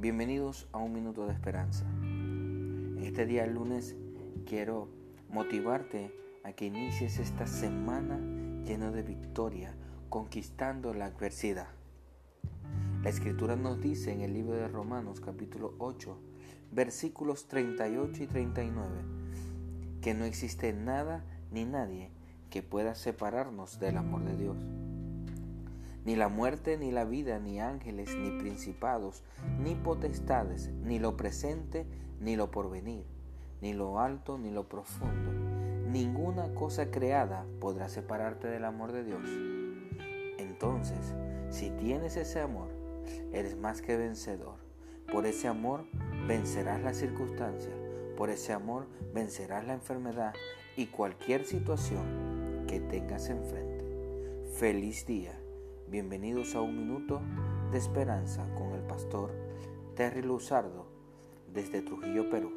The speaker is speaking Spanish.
Bienvenidos a un minuto de esperanza. Este día lunes quiero motivarte a que inicies esta semana lleno de victoria, conquistando la adversidad. La escritura nos dice en el libro de Romanos capítulo 8, versículos 38 y 39, que no existe nada ni nadie que pueda separarnos del amor de Dios. Ni la muerte, ni la vida, ni ángeles, ni principados, ni potestades, ni lo presente, ni lo porvenir, ni lo alto, ni lo profundo. Ninguna cosa creada podrá separarte del amor de Dios. Entonces, si tienes ese amor, eres más que vencedor. Por ese amor vencerás las circunstancias. Por ese amor vencerás la enfermedad y cualquier situación que tengas enfrente. Feliz día Bienvenidos a un minuto de esperanza con el pastor Terry Luzardo desde Trujillo, Perú.